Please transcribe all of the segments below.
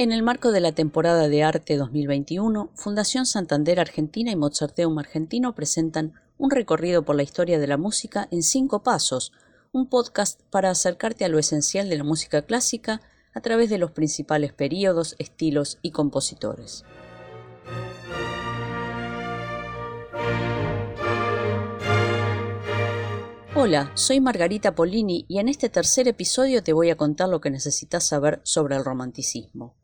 En el marco de la temporada de arte 2021, Fundación Santander Argentina y Mozarteum Argentino presentan un recorrido por la historia de la música en cinco pasos, un podcast para acercarte a lo esencial de la música clásica a través de los principales períodos, estilos y compositores. Hola, soy Margarita Polini y en este tercer episodio te voy a contar lo que necesitas saber sobre el romanticismo.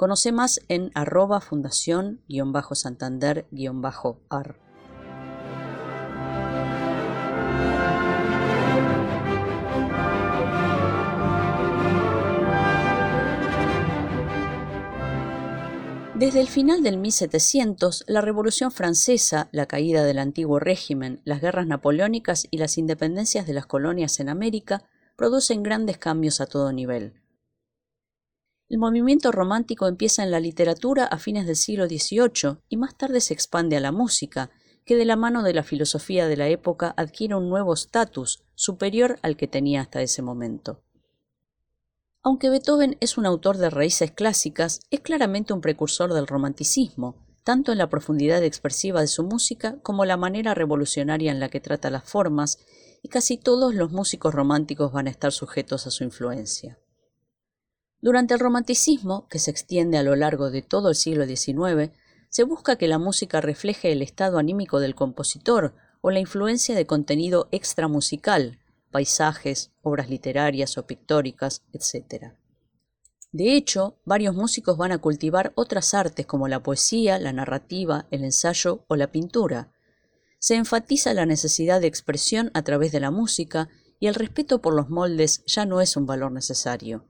Conoce más en arroba fundación-santander-ar. Desde el final del 1700, la Revolución Francesa, la caída del antiguo régimen, las guerras napoleónicas y las independencias de las colonias en América producen grandes cambios a todo nivel. El movimiento romántico empieza en la literatura a fines del siglo XVIII y más tarde se expande a la música, que de la mano de la filosofía de la época adquiere un nuevo estatus superior al que tenía hasta ese momento. Aunque Beethoven es un autor de raíces clásicas, es claramente un precursor del romanticismo, tanto en la profundidad expresiva de su música como la manera revolucionaria en la que trata las formas, y casi todos los músicos románticos van a estar sujetos a su influencia. Durante el romanticismo, que se extiende a lo largo de todo el siglo XIX, se busca que la música refleje el estado anímico del compositor o la influencia de contenido extramusical, paisajes, obras literarias o pictóricas, etc. De hecho, varios músicos van a cultivar otras artes como la poesía, la narrativa, el ensayo o la pintura. Se enfatiza la necesidad de expresión a través de la música y el respeto por los moldes ya no es un valor necesario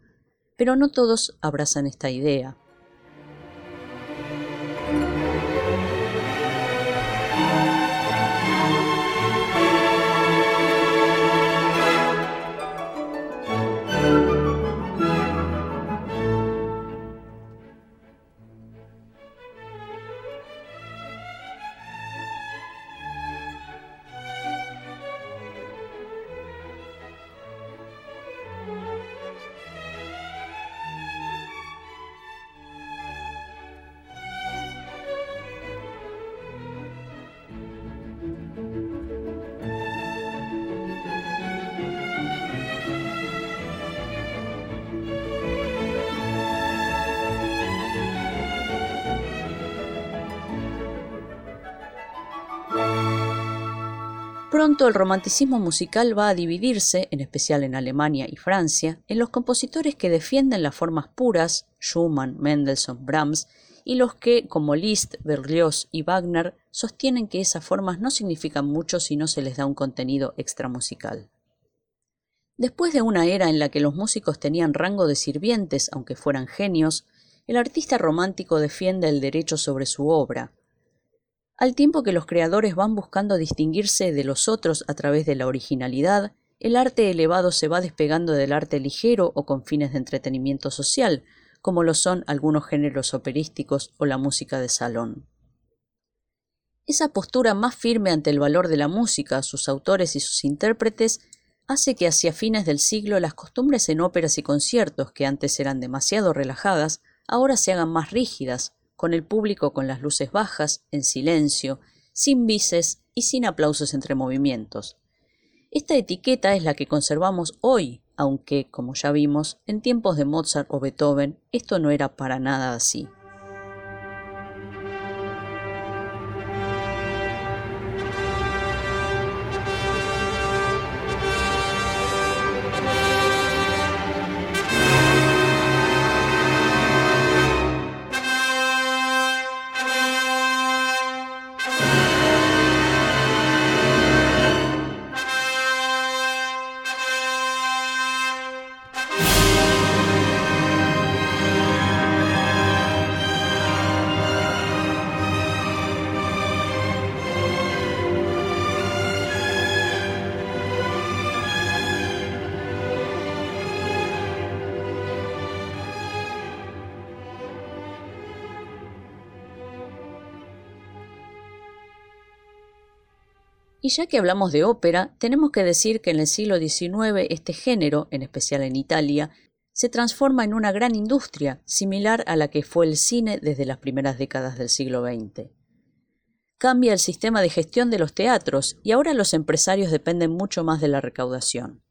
pero no todos abrazan esta idea. Pronto el romanticismo musical va a dividirse, en especial en Alemania y Francia, en los compositores que defienden las formas puras, Schumann, Mendelssohn, Brahms, y los que, como Liszt, Berlioz y Wagner, sostienen que esas formas no significan mucho si no se les da un contenido extramusical. Después de una era en la que los músicos tenían rango de sirvientes, aunque fueran genios, el artista romántico defiende el derecho sobre su obra, al tiempo que los creadores van buscando distinguirse de los otros a través de la originalidad, el arte elevado se va despegando del arte ligero o con fines de entretenimiento social, como lo son algunos géneros operísticos o la música de salón. Esa postura más firme ante el valor de la música, sus autores y sus intérpretes, hace que hacia fines del siglo las costumbres en óperas y conciertos, que antes eran demasiado relajadas, ahora se hagan más rígidas, con el público con las luces bajas, en silencio, sin bises y sin aplausos entre movimientos. Esta etiqueta es la que conservamos hoy, aunque, como ya vimos, en tiempos de Mozart o Beethoven esto no era para nada así. Y ya que hablamos de ópera, tenemos que decir que en el siglo XIX este género, en especial en Italia, se transforma en una gran industria, similar a la que fue el cine desde las primeras décadas del siglo XX. Cambia el sistema de gestión de los teatros y ahora los empresarios dependen mucho más de la recaudación.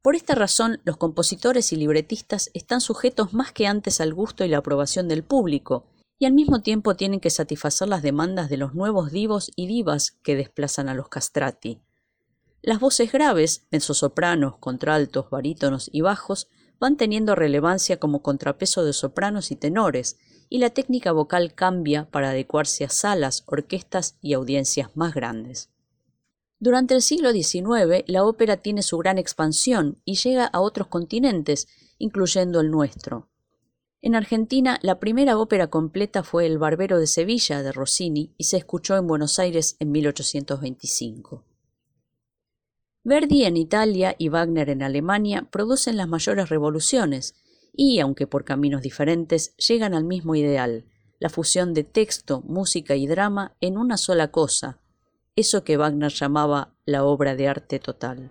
Por esta razón, los compositores y libretistas están sujetos más que antes al gusto y la aprobación del público, y al mismo tiempo tienen que satisfacer las demandas de los nuevos divos y divas que desplazan a los castrati. Las voces graves, mezzosopranos, contraltos, barítonos y bajos, van teniendo relevancia como contrapeso de sopranos y tenores, y la técnica vocal cambia para adecuarse a salas, orquestas y audiencias más grandes. Durante el siglo XIX, la ópera tiene su gran expansión y llega a otros continentes, incluyendo el nuestro. En Argentina, la primera ópera completa fue El Barbero de Sevilla de Rossini y se escuchó en Buenos Aires en 1825. Verdi en Italia y Wagner en Alemania producen las mayores revoluciones y, aunque por caminos diferentes, llegan al mismo ideal, la fusión de texto, música y drama en una sola cosa, eso que Wagner llamaba la obra de arte total.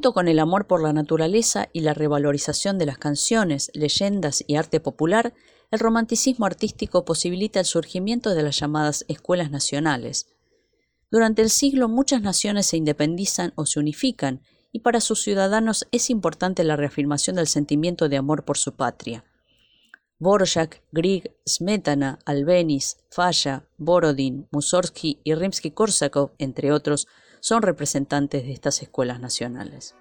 Con el amor por la naturaleza y la revalorización de las canciones, leyendas y arte popular, el romanticismo artístico posibilita el surgimiento de las llamadas escuelas nacionales. Durante el siglo muchas naciones se independizan o se unifican, y para sus ciudadanos es importante la reafirmación del sentimiento de amor por su patria. Borjak, Grieg, Smetana, Albenis, Falla, Borodin, Mussorgsky y Rimsky-Korsakov, entre otros, son representantes de estas escuelas nacionales.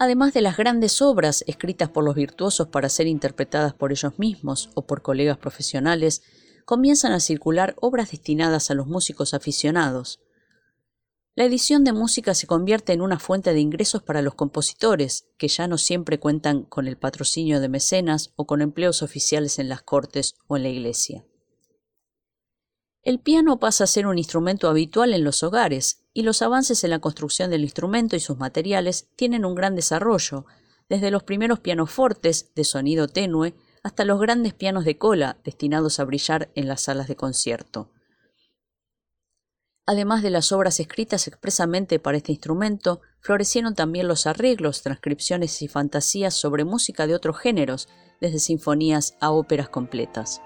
Además de las grandes obras escritas por los virtuosos para ser interpretadas por ellos mismos o por colegas profesionales, comienzan a circular obras destinadas a los músicos aficionados. La edición de música se convierte en una fuente de ingresos para los compositores, que ya no siempre cuentan con el patrocinio de mecenas o con empleos oficiales en las cortes o en la iglesia. El piano pasa a ser un instrumento habitual en los hogares, y los avances en la construcción del instrumento y sus materiales tienen un gran desarrollo, desde los primeros pianofortes de sonido tenue hasta los grandes pianos de cola destinados a brillar en las salas de concierto. Además de las obras escritas expresamente para este instrumento, florecieron también los arreglos, transcripciones y fantasías sobre música de otros géneros, desde sinfonías a óperas completas.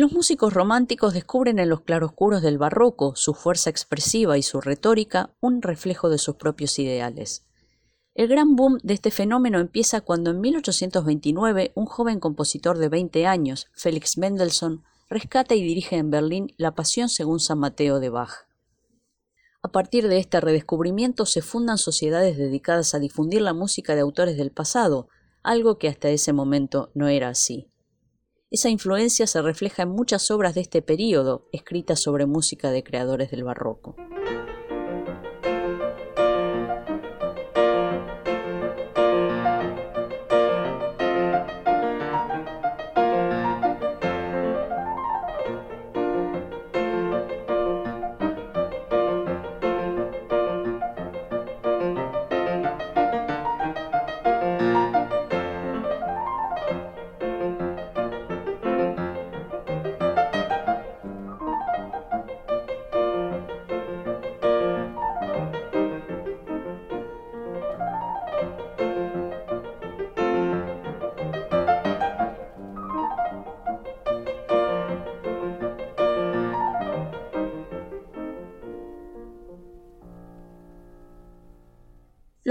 Los músicos románticos descubren en los claroscuros del barroco, su fuerza expresiva y su retórica, un reflejo de sus propios ideales. El gran boom de este fenómeno empieza cuando en 1829 un joven compositor de 20 años, Félix Mendelssohn, rescata y dirige en Berlín La Pasión según San Mateo de Bach. A partir de este redescubrimiento se fundan sociedades dedicadas a difundir la música de autores del pasado, algo que hasta ese momento no era así. Esa influencia se refleja en muchas obras de este período, escritas sobre música de creadores del barroco.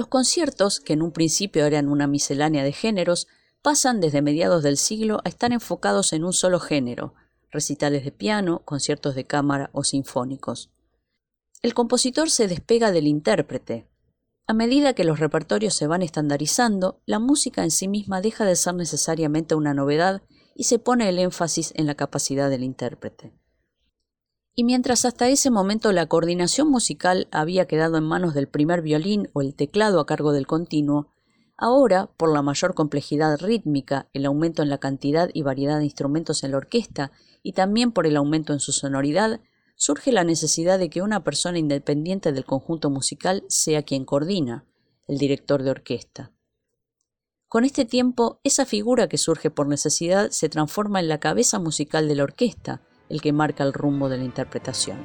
Conciertos, que en un principio eran una miscelánea de géneros, pasan desde mediados del siglo a estar enfocados en un solo género, recitales de piano, conciertos de cámara o sinfónicos. El compositor se despega del intérprete. A medida que los repertorios se van estandarizando, la música en sí misma deja de ser necesariamente una novedad y se pone el énfasis en la capacidad del intérprete. Y mientras hasta ese momento la coordinación musical había quedado en manos del primer violín o el teclado a cargo del continuo, ahora, por la mayor complejidad rítmica, el aumento en la cantidad y variedad de instrumentos en la orquesta y también por el aumento en su sonoridad, surge la necesidad de que una persona independiente del conjunto musical sea quien coordina, el director de orquesta. Con este tiempo, esa figura que surge por necesidad se transforma en la cabeza musical de la orquesta, el que marca el rumbo de la interpretación.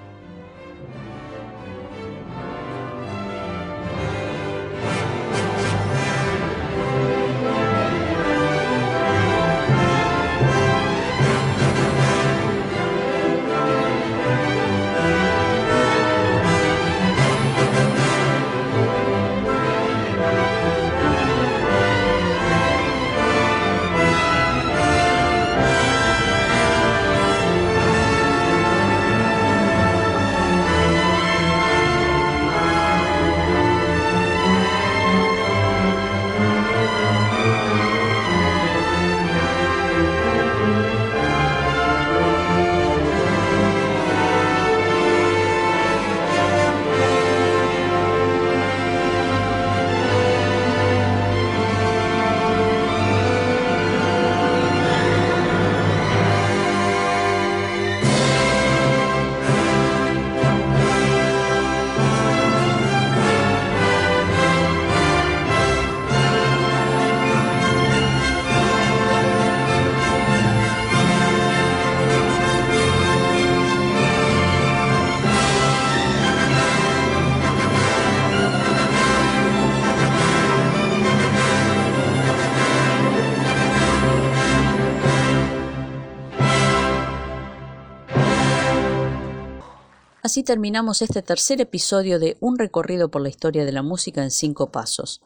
Así terminamos este tercer episodio de Un recorrido por la historia de la música en cinco pasos.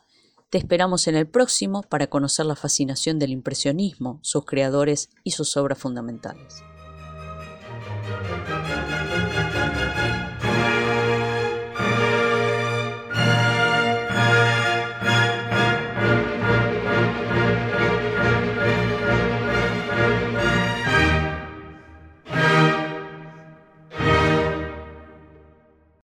Te esperamos en el próximo para conocer la fascinación del impresionismo, sus creadores y sus obras fundamentales.